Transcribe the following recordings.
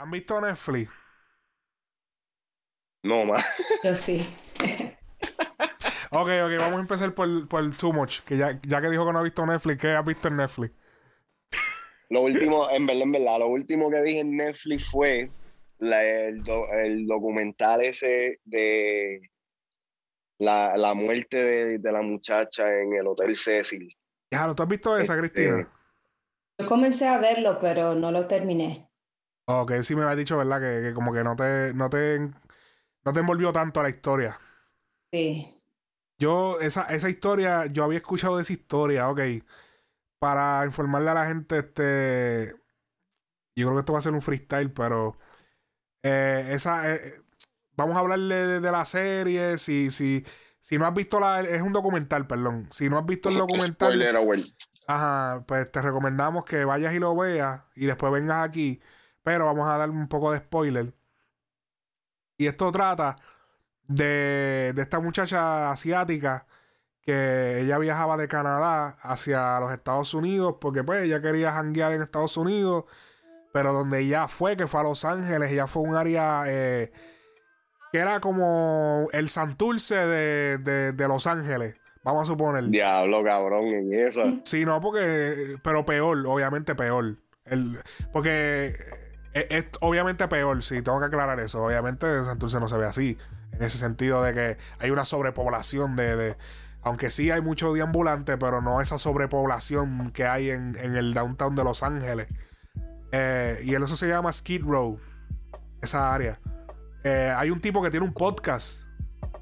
¿Han visto Netflix? No, más. Yo sí. ok, ok, vamos a empezar por, por Too Much. Que ya, ya que dijo que no ha visto Netflix, ¿qué has visto en Netflix? Lo último, en verdad, en verdad, lo último que vi en Netflix fue la- el, do- el documental ese de la, la muerte de, de la muchacha en el Hotel Cecil. Ya, ¿tú has visto esa, Este- Cristina? Yo comencé a verlo, pero no lo terminé. Ok, sí me habías dicho, ¿verdad? Que, que como que no te, no te, no te envolvió tanto la historia. Sí. Yo, esa, esa historia, yo había escuchado de esa historia, ok. Para informarle a la gente, este. Yo creo que esto va a ser un freestyle, pero. eh, esa. eh, vamos a hablarle de, de la serie. Si, si, si no has visto la. Es un documental, perdón. Si no has visto el documental. Spoiler. Ajá, pues te recomendamos que vayas y lo veas y después vengas aquí. Pero vamos a dar un poco de spoiler. Y esto trata de, de esta muchacha asiática que ella viajaba de Canadá hacia los Estados Unidos porque pues ella quería janguear en Estados Unidos. Pero donde ella fue, que fue a Los Ángeles, ella fue un área eh, que era como el Santurce de, de, de Los Ángeles. Vamos a suponer. Diablo, cabrón, en esa. Sí, no, porque. Pero peor, obviamente peor. El, porque es, obviamente peor, sí, tengo que aclarar eso. Obviamente Santurce no se ve así. En ese sentido de que hay una sobrepoblación de. de- aunque sí hay mucho deambulante, pero no esa sobrepoblación que hay en, en el downtown de Los Ángeles. Eh, y eso se llama Skid Row. Esa área. Eh, hay un tipo que tiene un podcast.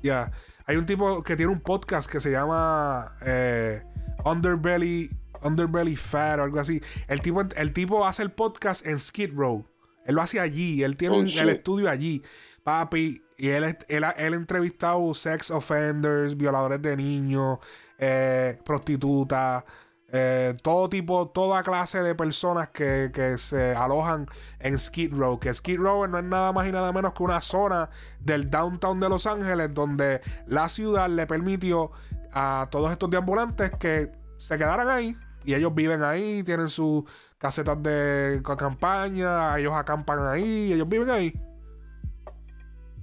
Ya. Hay un tipo que tiene un podcast que se llama eh, Underbelly, Underbelly Fat o algo así. El tipo, el tipo hace el podcast en Skid Row. Él lo hace allí. Él tiene Oh, un- el estudio allí. Papi. Y él, él, ha- él ha entrevistado sex offenders, violadores de niños, eh, prostitutas, eh, todo tipo, toda clase de personas que, que se alojan en Skid Row. Que Skid Row no es nada más y nada menos que una zona del downtown de Los Ángeles donde la ciudad le permitió a todos estos deambulantes que se quedaran ahí. Y ellos viven ahí, tienen sus casetas de campaña, ellos acampan ahí, ellos viven ahí.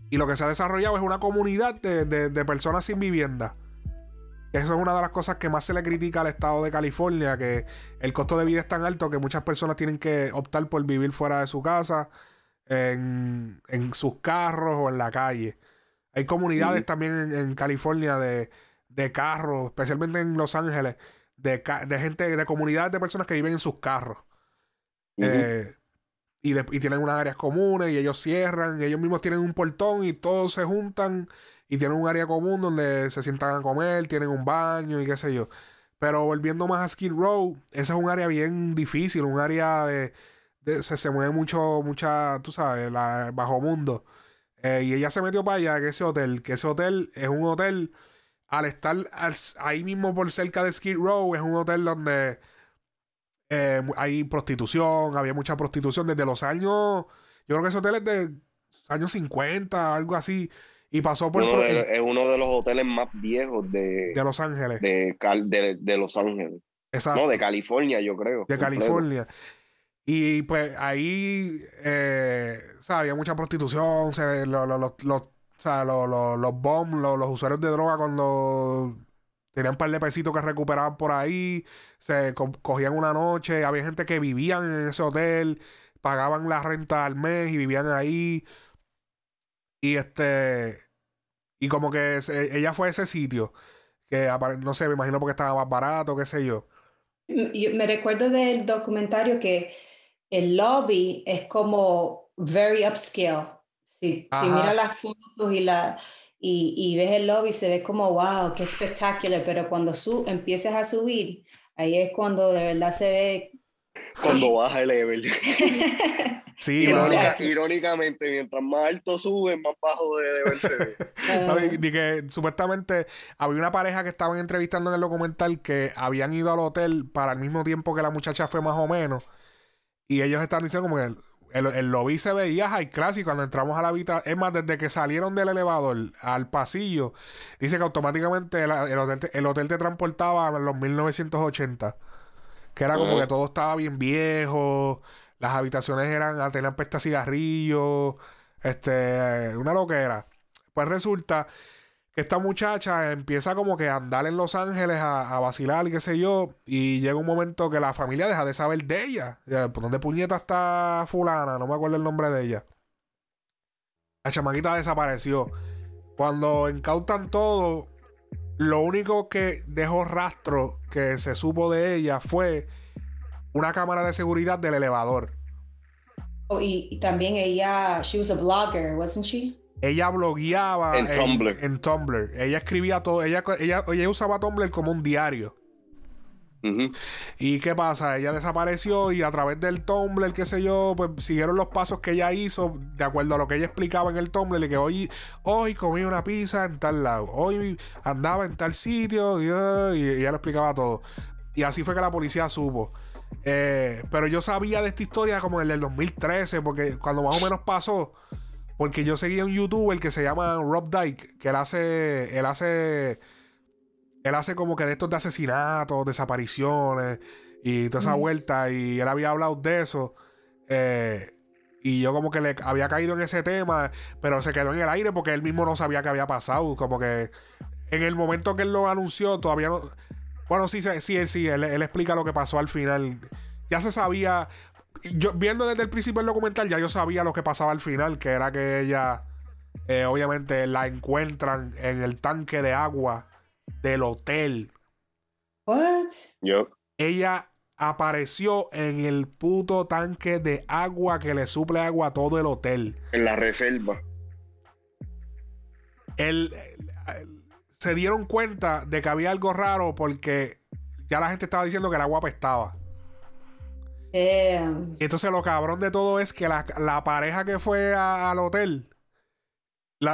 Y lo que se ha desarrollado es una comunidad de, de- de personas sin vivienda. Eso es una de las cosas que más se le critica al estado de California, que el costo de vida es tan alto que muchas personas tienen que optar por vivir fuera de su casa, en, en sus carros o en la calle. Hay comunidades también en, en California de, de carros, especialmente en Los Ángeles, de, de gente, de comunidades de personas que viven en sus carros. Eh, y, de- y tienen unas áreas comunes y ellos cierran, y ellos mismos tienen un portón y todos se juntan y tienen un área común donde se sientan a comer, tienen un baño y qué sé yo. Pero volviendo más a Skid Row, ese es un área bien difícil, un área de... de- se, se mueve mucho, mucha, tú sabes, la, bajo mundo. Eh, y ella se metió para allá, que ese hotel, que ese hotel es un hotel, al estar al- ahí mismo por cerca de Skid Row, es un hotel donde eh, hay prostitución, había mucha prostitución desde los años, yo creo que ese hotel es de años 50, algo así, y pasó por, Uno de- es uno de los hoteles más viejos de, de Los Ángeles. de, de, de Los Ángeles. Exacto. No, de California, yo creo. de. California. Y pues ahí, eh, o sea, había mucha prostitución, se, lo- lo- sea, lo- lo- los bombs, lo- los usuarios de droga cuando tenían un par de pesitos que recuperaban por ahí, se co- cogían una noche, había gente que vivían en ese hotel, pagaban la renta al mes y vivían ahí. Y este, y como que ella fue a ese sitio, que no sé, me imagino porque estaba más barato, qué sé yo. Yo me recuerdo del documentario que el lobby es como very upscale. Si, si miras las fotos y, la, y, y ves el lobby, se ve como, wow, qué espectacular, pero cuando su, empiezas a subir, ahí es cuando de verdad se ve... Cuando baja el level. Sí. Irónica- irónicamente, mientras más alto sube, más bajo de level se ve. Papi, ah, di que supuestamente había una pareja que estaban entrevistando en el documental que habían ido al hotel para el mismo tiempo que la muchacha fue más o menos. Y ellos están diciendo como que el, el, lobby se veía high class y cuando entramos a la habitación, es más, desde que salieron del elevador al pasillo, dice que automáticamente el, el hotel, te, el hotel te transportaba a los 1980. Que era como que todo estaba bien viejo, Las habitaciones eran, tenían pesta cigarrillos, este, una loquera. Pues resulta esta muchacha empieza como que a andar en Los Ángeles a, vacilar y qué sé yo, y llega un momento que la familia deja de saber de ella. ¿Por dónde puñeta está fulana? No me acuerdo el nombre de ella. La chamaquita desapareció. Cuando incautan todo, lo único que dejó rastro que se supo de ella fue una cámara de seguridad del elevador. Oh, y, también ella, she was a blogger, wasn't she? Ella blogueaba en, Tumblr. En Tumblr. Ella escribía todo. Ella, ella, ella usaba Tumblr como un diario. ¿Y qué pasa? Ella desapareció y a través del Tumblr, qué sé yo, pues siguieron los pasos que ella hizo de acuerdo a lo que ella explicaba en el Tumblr. Y que hoy, hoy comí una pizza en tal lado, hoy andaba en tal sitio y, ella lo explicaba todo. Y así fue que la policía supo. Eh, pero yo sabía de esta historia como en el 2013, porque cuando más o menos pasó, porque yo seguía un youtuber que se llama Rob Dyke, que él hace, él hace él hace como que de estos de asesinatos, desapariciones y toda esa vuelta. Y él había hablado de eso. Eh, y yo como que le había caído en ese tema, pero se quedó en el aire porque él mismo no sabía qué había pasado. Como que en el momento que él lo anunció, todavía no... Bueno, sí, sí, sí, él, explica lo que pasó al final. Ya se sabía... Yo, viendo desde el principio el documental, ya yo sabía lo que pasaba al final, que era que ella, eh, obviamente, la encuentran en el tanque de agua del hotel. What? Yo. Ella apareció en el puto tanque de agua que le suple agua a todo el hotel. En la reserva. El, se dieron cuenta de que había algo raro porque ya la gente estaba diciendo que el agua apestaba. Y entonces lo cabrón de todo es que la, pareja que fue al hotel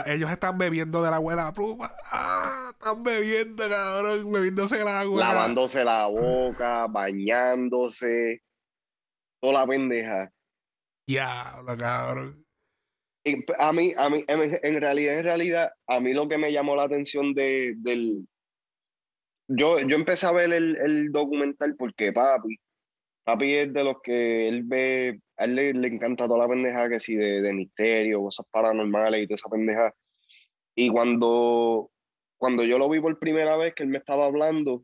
ellos están bebiendo de la abuela pluma. Ah, están bebiendo, cabrón, bebiéndose el agua. Lavándose la boca, bañándose. Toda la pendeja. Diablo, cabrón. a mí, a mí, en, realidad, en realidad, a mí lo que me llamó la atención de, del. Yo, yo empecé a ver el, el documental porque papi, papi es de los que él ve a él le, encanta toda la pendeja que sí, de, de, misterio, cosas paranormales y toda esa pendeja. Y cuando, cuando yo lo vi por primera vez, que él me estaba hablando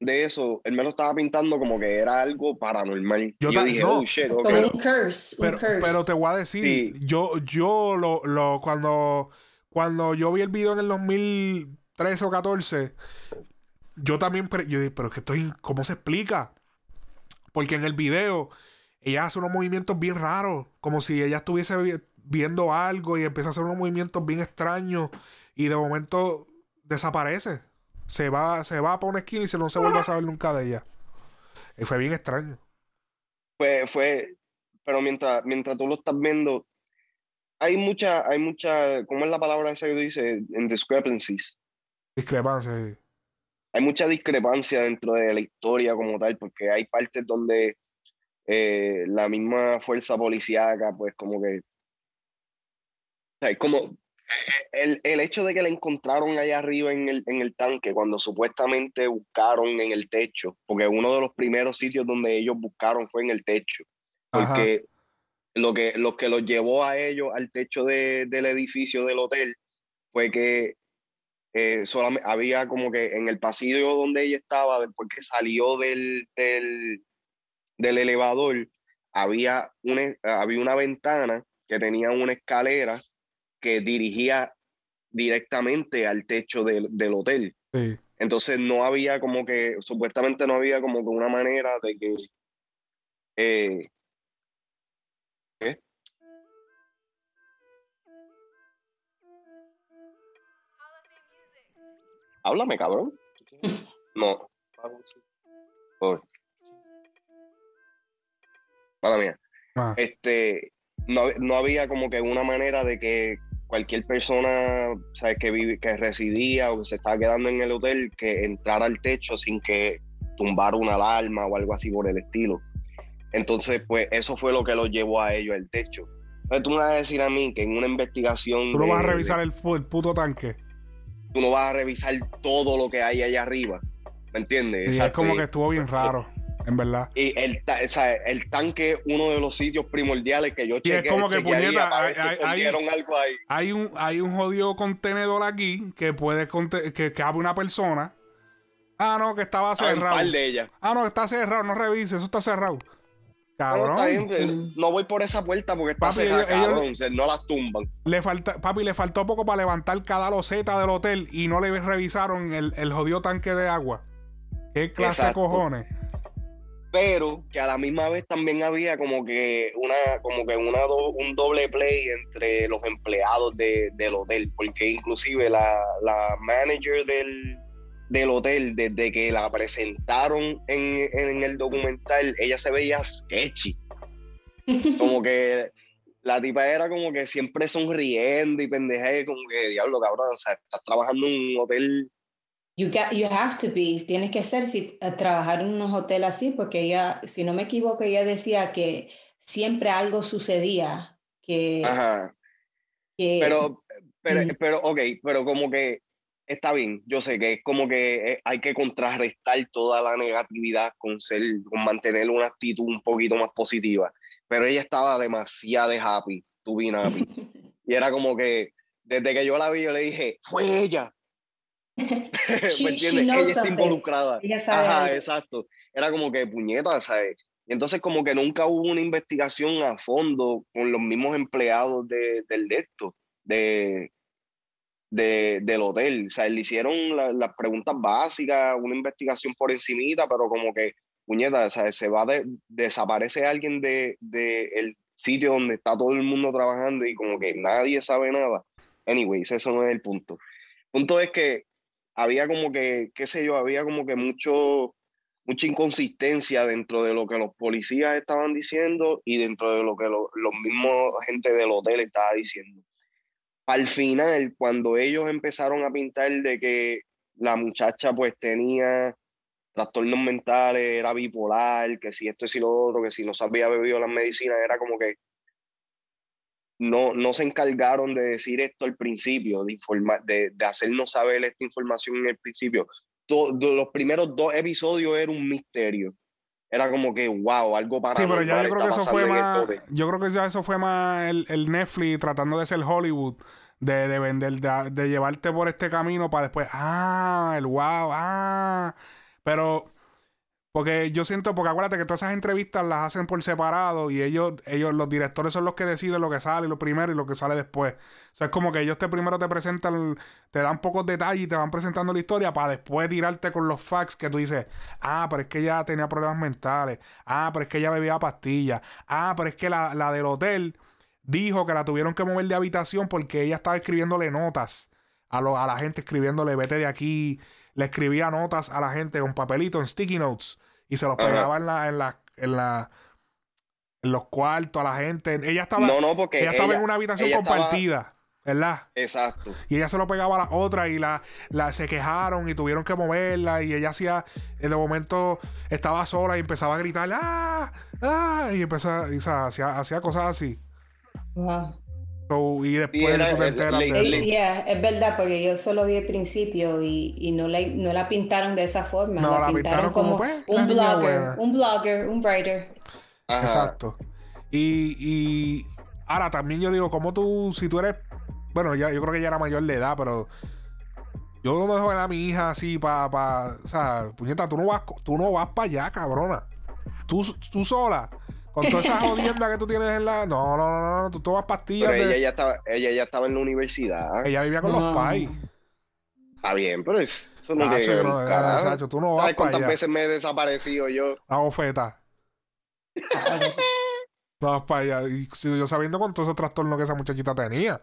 de eso, él me lo estaba pintando como que era algo paranormal. Yo, dije, oh shit, okay. un curse, pero, pero, te voy a decir, yo, yo lo, lo, cuando, cuando yo vi el video en el 2013 o 14, yo también, yo dije, pero es que estoy, ¿cómo se explica? Porque en el video ella hace unos movimientos bien raros, como si ella estuviese viendo algo y empieza a hacer unos movimientos bien extraños y de momento desaparece. Se va, se va para una esquina y se no se vuelve a saber nunca de ella. Y fue bien extraño. Fue, fue, pero mientras, mientras tú lo estás viendo, hay mucha, hay mucha, ¿cómo es la palabra esa que dice? En discrepancies. Discrepancias, Hay mucha discrepancia dentro de la historia como tal, porque hay partes donde eh, la misma fuerza policíaca, pues como que... O sea, como el, el, hecho de que la encontraron allá arriba en el, en el tanque, cuando supuestamente buscaron en el techo, porque uno de los primeros sitios donde ellos buscaron fue en el techo, porque lo que, lo que los llevó a ellos al techo de, del edificio del hotel fue que eh, solamente había como que en el pasillo donde ella estaba, después que salió del, del, del elevador había una, había una ventana que tenía una escalera que dirigía directamente al techo del, hotel. Entonces no había como que, supuestamente no había como que una manera de que... Eh, Háblame, cabrón. No. mía. Ah. Este, no, había como que una manera de que cualquier persona ¿sabes? Que, vive, que residía o que se estaba quedando en el hotel que entrara al techo sin que tumbara una alarma o algo así por el estilo. Entonces, pues eso fue lo que lo llevó a ellos al techo. Entonces tú me vas a decir a mí que en una investigación... Tú no vas a revisar el, puto tanque. Tú no vas a revisar todo lo que hay allá arriba. ¿Me entiendes? Y es como que estuvo bien raro. En verdad. Y el, o sea, el tanque es uno de los sitios primordiales que yo chequeé. Y es como que puñeta, hay, hay, algo ahí. hay, un, hay un jodido contenedor aquí que puede que cabe una persona. Ah, no, que estaba ah, cerrado. Ah, no, está cerrado, no revise, eso está cerrado. Cabrón. No, voy por esa puerta porque está cerrada, cabrón, no las tumban. Le falta, papi, le faltó poco para levantar cada loseta del hotel y no le revisaron el, el jodido tanque de agua. ¿Qué clase de cojones? Pero que a la misma vez también había como que una, como que una un doble play entre los empleados del hotel, porque inclusive la, la manager del, del hotel, desde que la presentaron en, el documental, ella se veía sketchy. Como que la tipa era como que siempre sonriendo y pendeje, como que diablo, cabrón, o sea, estás trabajando en un hotel. You, got, you have to be, tienes que ser si, eh, trabajar en un hotel así, porque ella, si no me equivoco, ella decía que siempre algo sucedía, que... Ajá. pero, pero, mm. pero, ok, pero como que está bien, yo sé que es como que eh, hay que contrarrestar toda la negatividad con ser, con mantener una actitud un poquito más positiva. Pero ella estaba demasiado happy, to be happy. y era como que desde que yo la vi, yo le dije, fue ella. ¿Me entiendes? ella está involucrada. Ajá, exacto. Era como que puñeta, ¿sabes? Y entonces como que nunca hubo una investigación a fondo con los mismos empleados de, del de esto, de, del hotel. O sea, le hicieron las preguntas básicas, una investigación por encimita, pero como que, puñeta, o sea, se va de, desaparece alguien del de, el sitio donde está todo el mundo trabajando y como que nadie sabe nada. Anyways, eso no es el punto. El punto es que había como que, qué sé yo, había como que mucho, mucha inconsistencia dentro de lo que los policías estaban diciendo y dentro de lo que los mismos gente del hotel estaba diciendo al final, cuando ellos empezaron a pintar de que la muchacha pues tenía trastornos mentales, era bipolar, que si esto y si lo otro, que si no se había bebido las medicinas, era como que no, no se encargaron de decir esto al principio, de, de, de hacernos saber esta información en el principio. los primeros dos episodios era un misterio era como que, wow, algo para Sí, pero ya yo creo que eso fue más. Yo creo que ya eso fue más el, el Netflix tratando de ser Hollywood. De, de vender, de, de, llevarte por este camino para después, ah, el wow, ah. Pero porque yo siento, porque acuérdate que todas esas entrevistas las hacen por separado y ellos, ellos, los directores son los que deciden lo que sale, lo primero y lo que sale después. O sea, es como que ellos te primero te presentan, te dan pocos detalles y te van presentando la historia para después tirarte con los facts que tú dices, ah, pero es que ella tenía problemas mentales, ah, pero es que ella bebía pastillas, ah, pero es que la, la del hotel dijo que la tuvieron que mover de habitación porque ella estaba escribiéndole notas a, lo, a la gente, escribiéndole, vete de aquí, le escribía notas a la gente con papelito en sticky notes y se los pegaba en la, en la, en la en los cuartos a la gente. Ella estaba, ella estaba en una habitación compartida. ¿verdad? Exacto. Y ella se lo pegaba a la otra y la, la se quejaron y tuvieron que moverla y ella hacía, de momento estaba sola y empezaba a gritar, ¡ah! ¡ah! Y empezaba, y, hacía, hacía cosas así. Y después tú te enteras es verdad, porque yo solo vi el principio y, y no, la, no la pintaron de esa forma. No, la, pintaron, como, pues, un blogger, un blogger, un writer. Exacto. Y, y ahora también yo digo, como tú, si tú eres, bueno, ya, yo creo que ya era mayor de edad, pero yo no me dejo a mi hija así para, pa, o sea, puñeta, tú no vas, tú no vas para allá, cabrona. Tú, tú sola. Con toda esa jodienda que tú tienes en la. No, no, no, no. Tú tomas pastillas. Pero ella, ya estaba, ella ya estaba en la universidad. Ella vivía con los pais. Está bien, pero eso no ah, que no, tú no vas ¿Sabes cuántas veces me he desaparecido yo? La bofeta. no vas para allá. Y yo sabiendo con todos esos trastornos que esa muchachita tenía.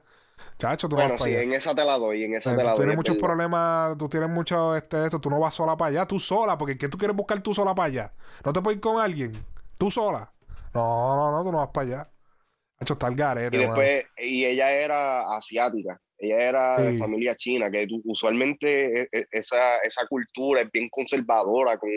Chacho, tú bueno, no vas sí, para allá. en esa te la doy, en esa te la doy. Tú tienes muchos problemas, tú tienes mucho este, esto, tú no vas sola para allá, tú sola, porque ¿qué tú quieres buscar tú sola para allá? ¿No te puedes ir con alguien? ¿Tú sola? No, no, no, tú no vas para allá. hecho está el garete. Y después, y ella era asiática. Ella era de familia china, que usualmente e, e, esa, esa cultura es bien conservadora con,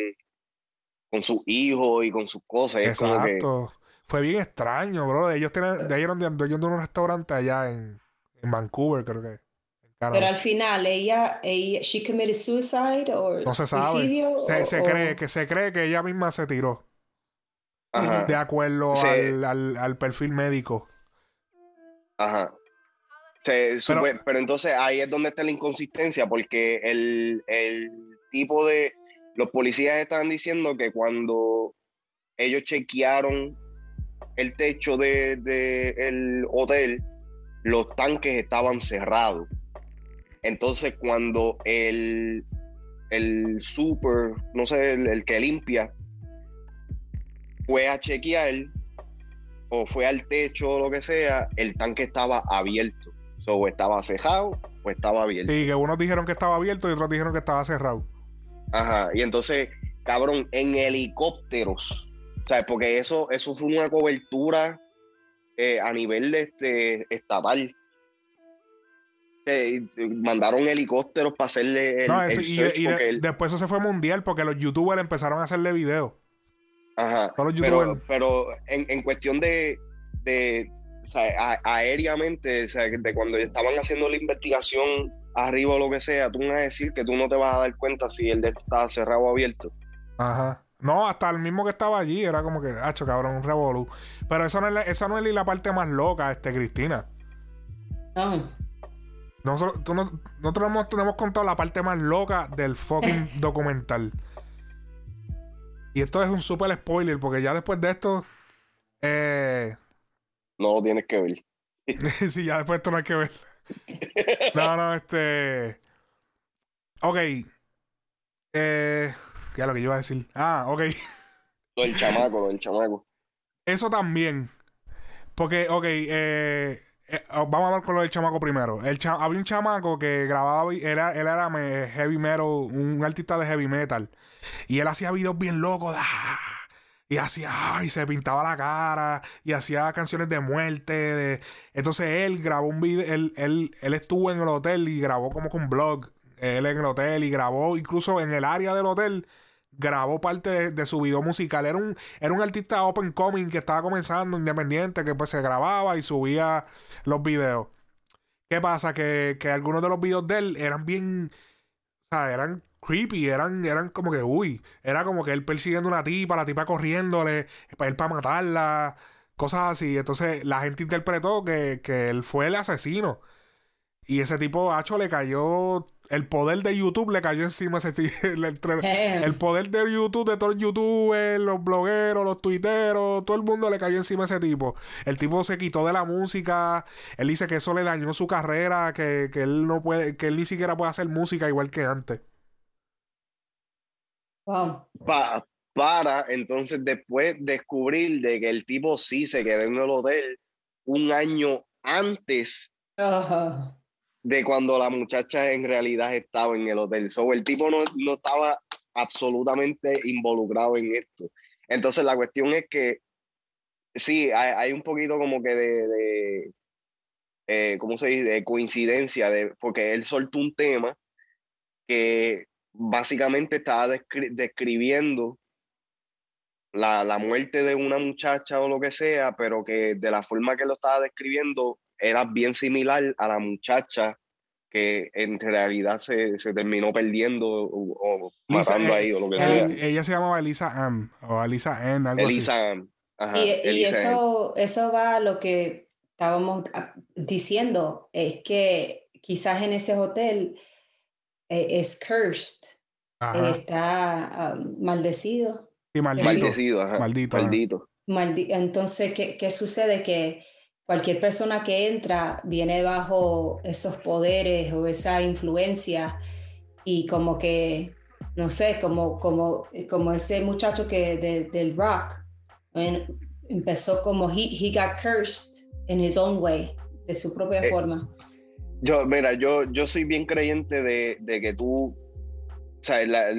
con sus hijos y con sus cosas. Exacto. Fue bien extraño, bro. Ellos tienen, de ahí donde de un restaurante allá en, en Vancouver, creo que. Pero al final, ella, ella, she committed suicide o no se sabe. Se, cree que se cree que ella misma se tiró. De acuerdo al, al, perfil médico. Ajá. pero, entonces ahí es donde está la inconsistencia, porque el, el tipo de. Los policías estaban diciendo que cuando ellos chequearon el techo del de, el hotel, los tanques estaban cerrados. Entonces, cuando el, el super, no sé, el, que limpia, fue a chequear o fue al techo o lo que sea, el tanque estaba abierto. O estaba cerrado o estaba abierto. Y que unos dijeron que estaba abierto y otros dijeron que estaba cerrado. Ajá, y entonces, cabrón, en helicópteros o porque eso, eso fue una cobertura eh, a nivel este, estatal. mandaron helicópteros para hacerle el, no, y, después eso se fue mundial porque los youtubers empezaron a hacerle videos. Ajá. pero, pero en, en, cuestión de, de o sea, aéreamente, o sea, de cuando estaban haciendo la investigación arriba o lo que sea, tú me vas a decir que tú no te vas a dar cuenta si el de estaba cerrado o abierto. Ajá. No, hasta el mismo que estaba allí era como que, hacho, cabrón, un revolú. Pero esa no es, la, esa no es la parte más loca, este, Cristina. Ah. Nosotros, tú no, nosotros hemos, tenemos contado la parte más loca del fucking documental. Y esto es un super spoiler, porque ya después de esto. Eh... No lo tienes que ver. sí, ya después de esto no hay que ver. no, no, este. Ok. Eh. Ya lo que yo iba a decir. Ah, ok. Lo del chamaco, lo del chamaco. Eso también. Porque, ok, eh, eh oh, vamos a hablar con lo del chamaco primero. El había un chamaco que grababa, era, él era heavy metal, un artista de heavy metal. Y él hacía videos bien locos. ¡ah! y hacía, y se pintaba la cara, y hacía canciones de muerte. De... Entonces él grabó un video, él, él, él estuvo en el hotel y grabó como con un blog. Él en el hotel y grabó incluso en el área del hotel grabó parte de, su video musical. Era un, era un artista open coming que estaba comenzando, independiente, que pues se grababa y subía los videos. ¿Qué pasa? Que, algunos de los videos de él eran bien. O sea, eran creepy, eran, eran como que, uy, era como que él persiguiendo una tipa, la tipa corriéndole, para él para matarla, cosas así. Entonces la gente interpretó que, que él fue el asesino. Y ese tipo, Hacho, le cayó el poder de YouTube le cayó encima ese el, el, poder de YouTube, de todos los youtubers, los blogueros, los tuiteros, todo el mundo le cayó encima a ese tipo. El tipo se quitó de la música, él dice que eso le dañó su carrera, que, él no puede, que él ni siquiera puede hacer música igual que antes. Wow. para entonces después descubrir de que el tipo sí se quedó en el hotel un año antes de cuando la muchacha en realidad estaba en el hotel. So, el tipo no, no estaba absolutamente involucrado en esto. Entonces la cuestión es que sí, hay, hay un poquito como que de, de eh, ¿cómo se dice? De coincidencia, de, porque él soltó un tema que básicamente estaba describiendo la, la, muerte de una muchacha o lo que sea, pero que de la forma que lo estaba describiendo era bien similar a la muchacha que en realidad se, se terminó perdiendo o, matando eh, ahí o lo que sea. Ella se llamaba Elisa Ann o Elisa Ann, algo Elisa Ann. y, eso, eso va a lo que estábamos diciendo, es que quizás en ese hotel eh, es cursed, eh, está maldecido. Y maldito. Maldito. Maldito. maldito. Entonces, ¿qué, ¿qué sucede? Que cualquier persona que entra viene bajo esos poderes o esa influencia y como que, no sé, como, como, como ese muchacho que del rock empezó como he, he got cursed in his own way, de su propia eh, forma. Yo, mira, yo, yo soy bien creyente de, de que tú, o sea, la,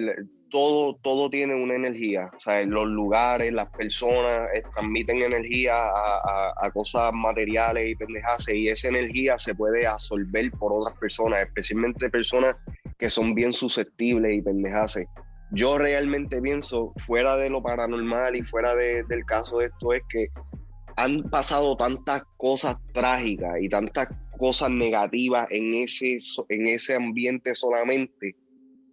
todo, todo tiene una energía. O sea, los lugares, las personas eh, transmiten energía a, cosas materiales y pendejas y esa energía se puede absorber por otras personas, especialmente personas que son bien susceptibles y pendejas. Yo realmente pienso, fuera de lo paranormal y fuera del caso de esto, es que han pasado tantas cosas trágicas y tantas cosas negativas en ese, en ese ambiente solamente,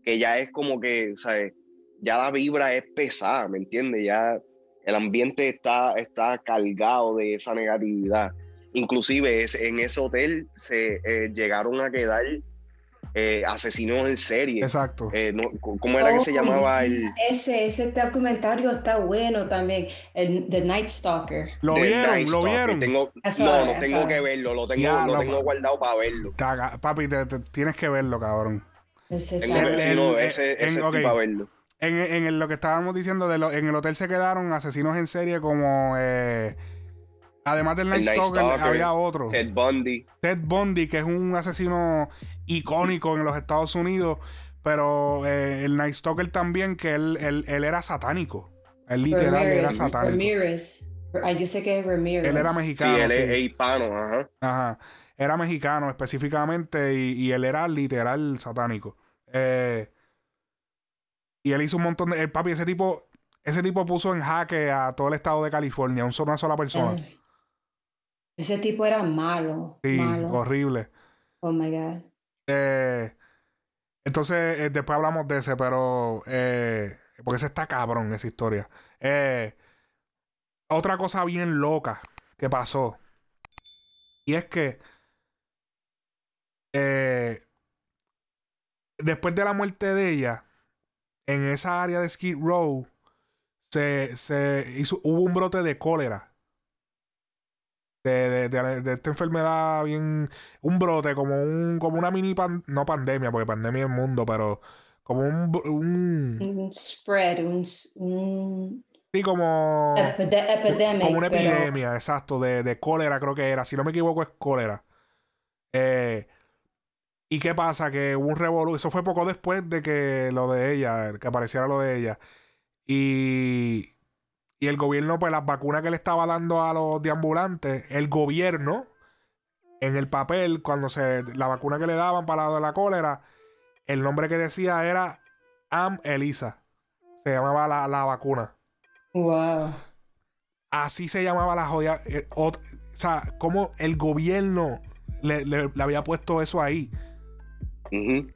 que ya es como que, ¿sabes? Ya la vibra es pesada, ¿me entiendes? Ya el ambiente está, está cargado de esa negatividad. Inclusive en ese hotel se eh, llegaron a quedar eh, asesinos en serie. Exacto. Eh, ¿Cómo era que se llamaba el...? Ese, ese documentario está bueno también, el The Night Stalker. ¿Lo vieron? ¿Lo vieron? no, no tengo que verlo, lo tengo, lo tengo guardado para verlo. papi, tienes que verlo, cabrón. Ese, tengo ese, ese para verlo. En, en, lo que estábamos diciendo, de en el hotel se quedaron asesinos en serie como... Eh, además del Night, Stalker, había otro. Ted Bundy. Ted Bundy, que es un asesino icónico en los Estados Unidos. Pero eh, el Night Stalker también, que él, él, él era satánico. Él literal era satánico. Ramirez. Yo sé que es Ramirez. Él era mexicano. Sí, él es hispano, ajá. Ajá. Era mexicano específicamente y, y él era literal satánico. Eh, y él hizo un montón de. El papi, ese tipo, ese tipo puso en jaque a todo el estado de California, un una sola persona. Eh, ese tipo era malo. Sí, horrible. Oh my God. Eh, entonces, eh, después hablamos de ese, pero. porque ese está cabrón, esa historia. otra cosa bien loca que pasó. Y es que. después de la muerte de ella en esa área de Skid Row se, se hizo, hubo un brote de cólera. De, de, esta enfermedad bien un brote como un como una mini no pandemia porque pandemia es el mundo pero como un un, spread un, sí como epidemia como una epidemia exacto de, de cólera creo que era si no me equivoco es cólera eh, ¿Y qué pasa? Que hubo un revolú. Eso fue poco después de que lo de ella, que apareciera lo de ella. Y, y el gobierno, pues las vacunas que le estaba dando a los deambulantes, el gobierno, en el papel, cuando se. La vacuna que le daban para la de la cólera, el nombre que decía era Am Elisa. Se llamaba la, vacuna. Wow. Así se llamaba la jodida. Eh, o, sea, como el gobierno le, le había puesto eso ahí.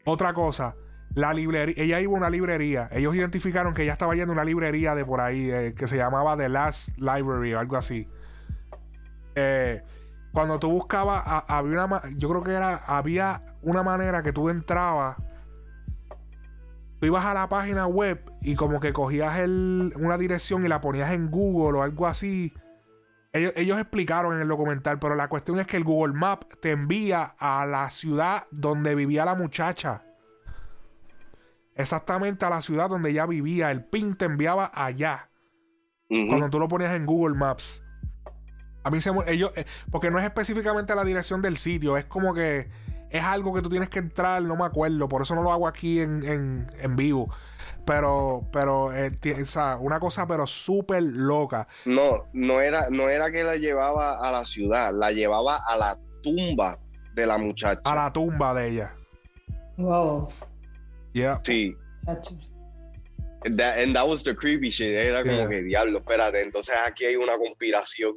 Otra cosa, la librería, ella iba a una librería. Ellos identificaron que ella estaba yendo a una librería de por ahí eh, que se llamaba The Last Library o algo así. Eh, cuando tú buscabas, había una, yo creo que era, había una manera que tú entrabas, tú ibas a la página web y como que cogías una dirección y la ponías en Google o algo así ellos, explicaron en el documental, pero la cuestión es que el Google Map te envía a la ciudad donde vivía la muchacha. Exactamente a la ciudad donde ella vivía. El pin te enviaba allá. Cuando tú lo ponías en Google Maps. A mí se ellos eh, porque no es específicamente la dirección del sitio, es como que es algo que tú tienes que entrar, no me acuerdo, por eso no lo hago aquí en, en, en vivo. Pero, pero, eh, una cosa pero súper loca. No, no era, no era que la llevaba a la ciudad, la llevaba a la tumba de la muchacha. A la tumba de ella. Wow. Yeah. Sí. and that was the creepy shit. Era como que diablo, espérate. Entonces aquí hay una conspiración.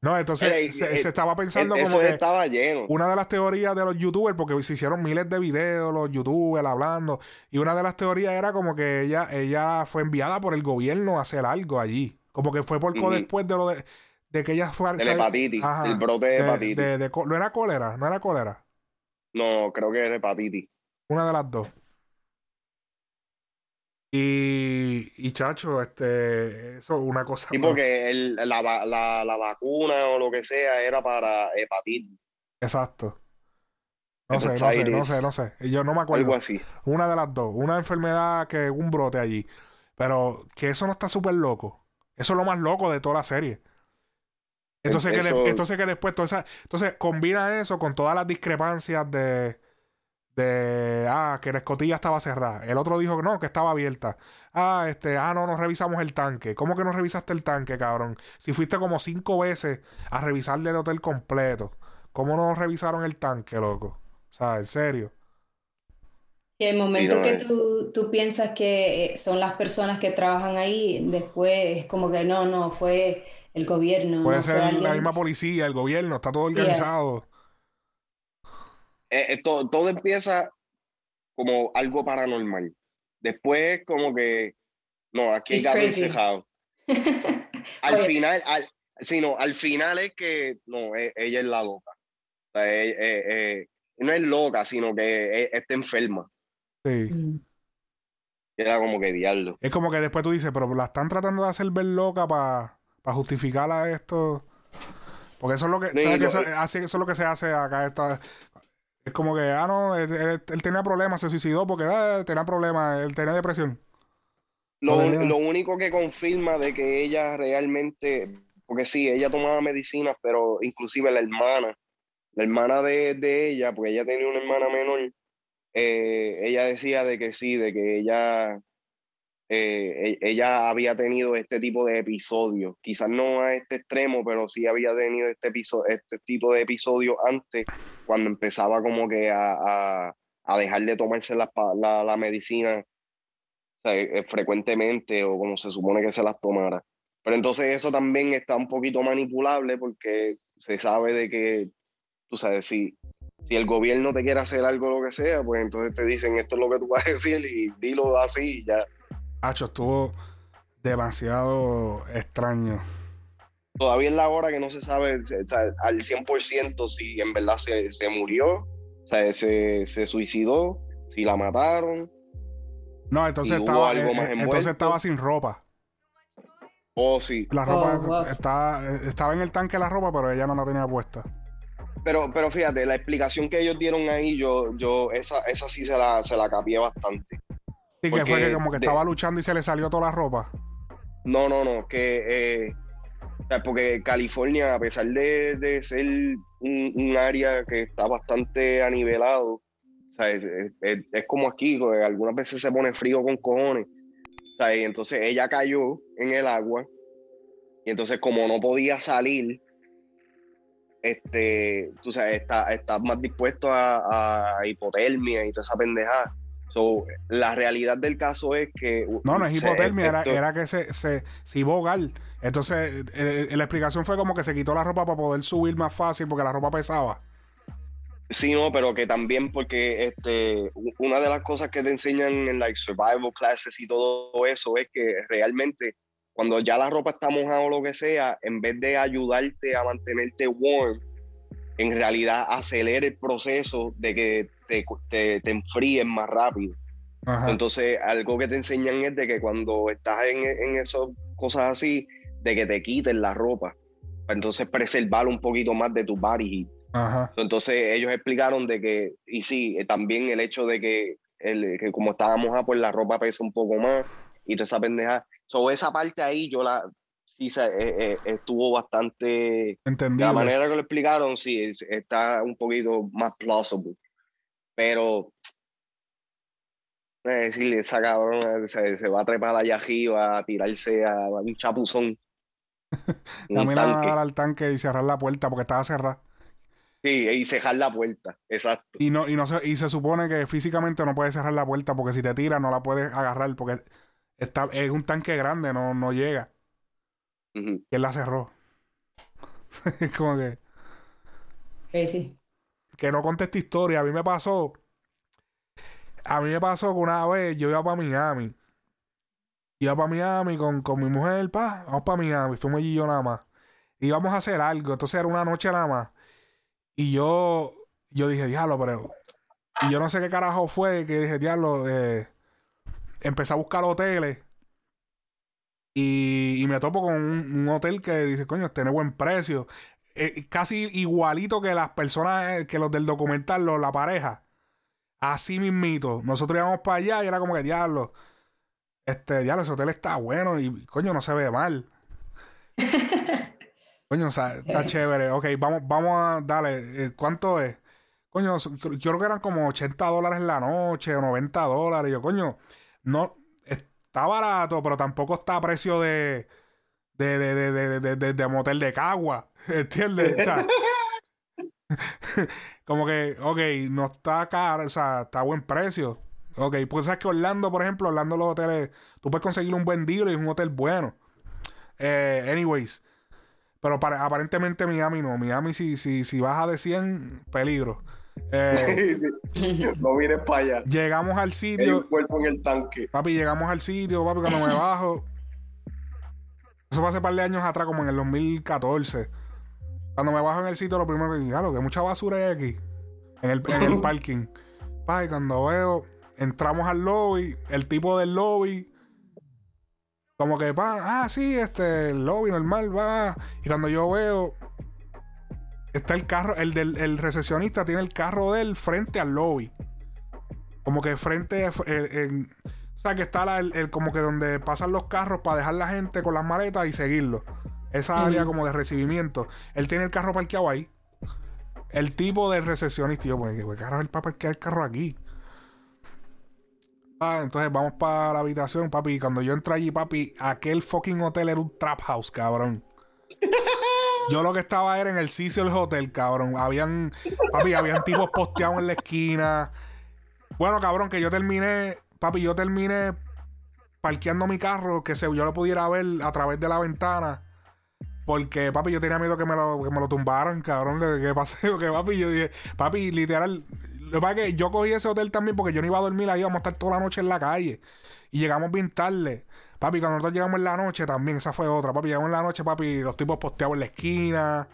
No, entonces se, estaba pensando como que estaba lleno. una de las teorías de los youtubers, porque se hicieron miles de videos los youtubers hablando, y una de las teorías era como que ella, ella fue enviada por el gobierno a hacer algo allí. Como que fue poco después de lo de, de que ella fue El hepatitis, el brote de, hepatitis. ¿No era cólera? ¿No era cólera? No, creo que es hepatitis. Una de las dos. Y, y chacho, este, eso es una cosa. Sí, porque el, la, la, la, vacuna o lo que sea era para hepatitis. Exacto. No sé, no sé, no sé, no sé. Yo no me acuerdo. Algo así. Una de las dos. Una enfermedad que un brote allí. Pero que eso no está súper loco. Eso es lo más loco de toda la serie. Entonces, que, entonces que después, entonces combina eso con todas las discrepancias de, de ah, que la escotilla estaba cerrada. El otro dijo que no, que estaba abierta. Ah, este, ah, no, no revisamos el tanque. ¿Cómo que no revisaste el tanque, cabrón? Si fuiste como cinco veces a revisarle el hotel completo. ¿Cómo no revisaron el tanque, loco? O sea, en serio. Y el momento que tú, tú, piensas que son las personas que trabajan ahí, después es como que no, no, fue el gobierno. Puede ser la misma policía, el gobierno, está todo organizado. Eh, eh, todo, todo empieza como algo paranormal. Después, como que, no, aquí hay gato al final, al, no, al final es que, no, e, ella es la loca. O sea, e, no es loca, sino que e, está enferma. Sí. Mm. Era como que diablo. Es como que después tú dices, pero la están tratando de hacer ver loca para justificar a esto. Porque eso es lo que, eso, eso, es lo que se hace acá. Esta, es como que, ah, no, él, tenía problemas, se suicidó porque ah, tenía problemas, él tenía depresión. Lo, lo, único que confirma de que ella realmente, porque sí, ella tomaba medicinas, pero inclusive la hermana, la hermana de, de ella, porque ella tenía una hermana menor, eh, ella decía de que sí, de que ella, eh, e, ella había tenido este tipo de episodios, quizás no a este extremo, pero sí había tenido este, episodio, este tipo de episodios antes, cuando empezaba como que a, a, dejar de tomarse la, la, medicina eh, frecuentemente o como se supone que se las tomara. Pero entonces eso también está un poquito manipulable porque se sabe de que, tú sabes, si si el gobierno te quiere hacer algo lo que sea, pues entonces te dicen esto es lo que tú vas a decir y dilo así y ya. Hacho, estuvo demasiado extraño. Todavía es la hora que no se sabe al 100% si en verdad se, se murió, o sea, se, se, suicidó, si la mataron. No, entonces, estaba, eh, eh, entonces estaba sin ropa. Oh, sí. La ropa oh, estaba, estaba en el tanque la ropa, pero ella no la tenía puesta. Pero, pero fíjate, la explicación que ellos dieron ahí, yo, yo, esa, esa sí se la, se la capié bastante. ¿Y que fue que como que estaba luchando y se le salió toda la ropa? No, no, no, que eh, porque California, a pesar de, de ser un, área que está bastante anivelado, o sea, es, es, como aquí, algunas veces se pone frío con cojones. O sea, y entonces ella cayó en el agua y entonces como no podía salir, este, tú sabes, estás más dispuesto a, hipotermia y toda esa pendejada. So, la realidad del caso es que... No, no es hipotermia, era, que se, se, se iba a ahogar. Entonces, eh, eh, la explicación fue como que se quitó la ropa para poder subir más fácil porque la ropa pesaba. Sí, no, pero que también porque este, una de las cosas que te enseñan en like survival classes y todo eso es que realmente cuando ya la ropa está mojada o lo que sea, en vez de ayudarte a mantenerte warm, en realidad acelera el proceso de que te, te, te enfríes más rápido. Entonces, algo que te enseñan es de que cuando estás en, en esas cosas así, de que te quiten la ropa. Entonces, preservar un poquito más de tu body Entonces, ellos explicaron de que, y sí, eh, también el hecho de que, el, que como estábamos mojada, pues la ropa pesa un poco más y toda esa pendeja. So, esa parte ahí yo la sí se, eh, eh, estuvo bastante entendido. La manera que lo explicaron, sí, está un poquito más plausible. Pero es decir, esa cabrona se, se, va a trepar allá arriba a tirarse a, un chapuzón. También la van a dar al tanque y cerrar la puerta porque estaba cerrada. Sí, y cerrar la puerta, exacto. Y no, y no se, y se supone que físicamente no puedes cerrar la puerta porque si te tira no la puedes agarrar porque Está, es un tanque grande, no, no llega. Y él la cerró. es como que. Sí. Que no conteste historia. A mí me pasó. A mí me pasó que una vez yo iba para Miami. Iba para Miami con, con mi mujer, pa. Vamos para Miami. Fuimos allí yo nada más. Íbamos a hacer algo. Entonces era una noche nada más. Y yo. Yo dije, diablo, pero. Y yo no sé qué carajo fue que dije, diablo, eh, empecé a buscar hoteles y, me topo con un, hotel que dice, coño, tiene buen precio. Eh, casi igualito que las personas, eh, que los del documental, la pareja. Así mismito. Nosotros íbamos para allá y era como que diablo. Este, diablo, ese hotel está bueno y coño, no se ve mal. coño, o sea, está chévere. Ok, vamos, vamos a darle. Eh, ¿Cuánto es? Coño, yo creo que eran como 80 dólares la noche o 90 dólares. Yo, coño, no, está barato, pero tampoco está a precio de, de, de, de, de motel de cagua. ¿Entiendes? como que, ok, no está caro, o sea, está a buen precio. Ok, pues sabes que Orlando, por ejemplo, Orlando los hoteles, tú puedes conseguir un buen deal y un hotel bueno. Eh, anyways, Pero para, aparentemente Miami no. Miami, si, si, si baja de 100, peligro. Eh, no vienes para allá. llegamos al sitio. El cuerpo en el tanque. Papi, llegamos al sitio, papi, cuando me bajo. Eso fue hace un par de años atrás, como en el 2014. Cuando me bajo en el sitio, lo primero que digo, claro, que mucha basura hay aquí. En el, en el parking. Papi, cuando veo, entramos al lobby, el tipo del lobby. Como que, pa, ah, sí, este, el lobby normal, va. Y cuando yo veo, está el carro, el del el recesionista tiene el carro de él frente al lobby. Como que frente, eh, en- o sea, que está la- el, el- como que donde pasan los carros para dejar la gente con las maletas y seguirlo. Esa área como de recibimiento. Él tiene el carro parqueado ahí. El tipo del recesionista. y yo, pues, ¿qué carajo él para parquear el carro aquí? Ah, entonces vamos para la habitación, papi. Y cuando yo entré allí, papi, aquel fucking hotel era un trap house, cabrón. Yo lo que estaba era en el Cecil Hotel, cabrón. Habían, papi, habían tipos posteados en la esquina. Bueno, cabrón, que yo terminé, papi, yo terminé parqueando mi carro, que se, yo lo pudiera ver a través de la ventana. Porque, papi, yo tenía miedo que me lo, que me lo tumbaran, cabrón. Que, que paseo, que papi, yo dije, papi, literal. Lo que pasa que yo cogí ese hotel también porque yo no iba a dormir ahí, íbamos a estar toda la noche en la calle. Y llegamos bien tarde. Papi, cuando nosotros llegamos en la noche también, esa fue otra. Papi, llegamos en la noche, papi, los tipos posteados en la esquina.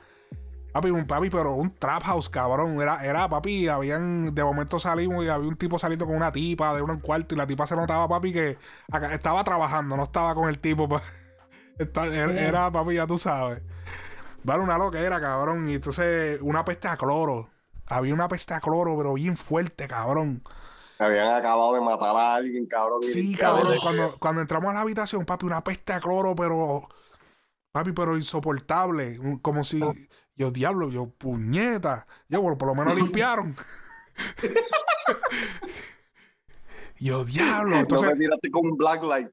Papi, un papi, pero un trap house, cabrón. Era, era, papi, habían, de momento salimos y había un tipo saliendo con una tipa de uno en cuarto y la tipa se notaba, papi, que acá- estaba trabajando, no estaba con el tipo. pa- Está- era, era, papi, ya tú sabes. Vale, una loquera, cabrón. Y entonces, una peste a cloro. Había una peste a cloro, pero bien fuerte, cabrón. Habían acabado de matar a alguien, cabrón. Sí, cabrón. Cuando, cuando entramos a la habitación, papi, una peste a cloro, pero. Papi, pero insoportable. Un- Como si. Yo, diablo, yo, puñeta. Yo, por, por lo menos limpiaron. yo, diablo. No Entonces, me tiraste con un blacklight.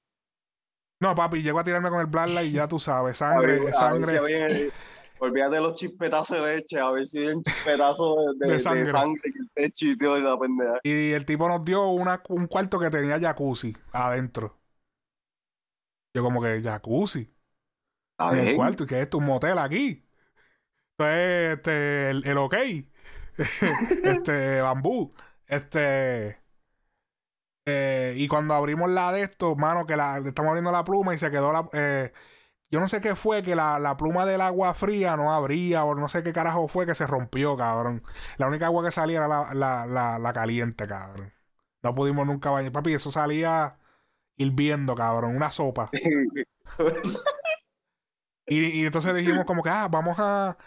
no, papi, llego a tirarme con el blacklight y ya tú sabes, A ver, sangre, a ver sangre. si había- Olvídate de los chispetazos de leche, a ver si hay un chispetazo de, de- De sangre. sangre. que esté de la pendeja. Y el tipo nos dio una, un cuarto que tenía jacuzzi adentro. Yo como que jacuzzi A en el cuarto. ¿Y qué es esto? ¿Un motel aquí? Entonces, este, el, el ok. este, bambú. Este... eh, y cuando abrimos la de esto, mano, que la, estamos abriendo la pluma y se quedó la... eh, yo no sé qué fue, que la, la pluma del agua fría no abría o no sé qué carajo fue que se rompió, cabrón. La única agua que salía era la, la, la, la caliente, cabrón. No pudimos nunca bañar. Papi, eso salía hirviendo, cabrón. Una sopa. Y, y entonces dijimos como que, ah, vamos a...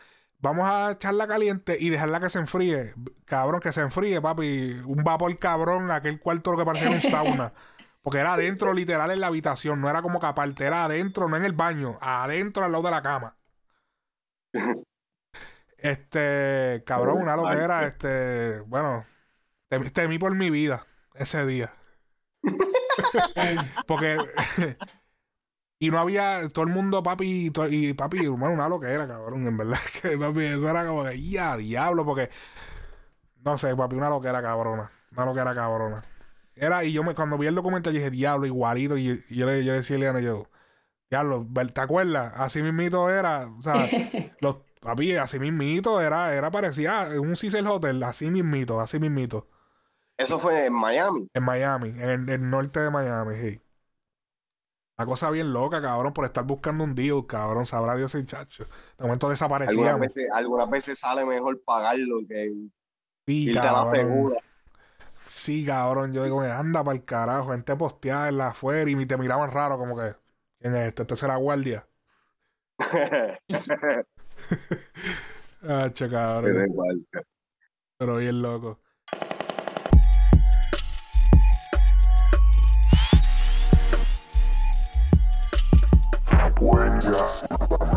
Vamos a echarla caliente y dejarla que se enfríe. Cabrón, que se enfríe, papi. Un vapor cabrón, aquel cuarto lo que parecía un sauna. Porque era adentro, literal, en la habitación. No era como que aparte, era adentro, no en el baño. Adentro, al lado de la cama. Este, cabrón, una loquera, este, bueno, tem- temí por mi vida ese día. Porque, y no había, todo el mundo, papi, y, to- y papi, hermano, una loquera, cabrón, en verdad, que papi, eso era como que, ya, diablo, porque, no sé, papi, una loquera cabrona, una loquera cabrona. Era, y yo me, cuando vi el documental, yo dije, diablo, igualito, y, y yo, le, yo le decía a Eliana, yo, diablo, ¿ver- ¿te acuerdas? Así mismito era, o sea, los, papi, así mismito era, era parecía un Cecil Hotel, así mismito, así mismito. Eso fue en Miami. En Miami, en el, el norte de Miami, sí. Una cosa bien loca, cabrón, por estar buscando un deal, cabrón. Sabrá Dios el chacho. De momento Algunas desaparecíamos. veces, algunas veces sale mejor pagarlo que Sí, irte a la cabrón. segura. Sí, cabrón. Yo digo, anda para el carajo. Gente posteada en la afuera y te miraban raro, como que. ¿Quién es este? Este será guardia. Ah, che, cabrón. Pero bien loco. Gracias.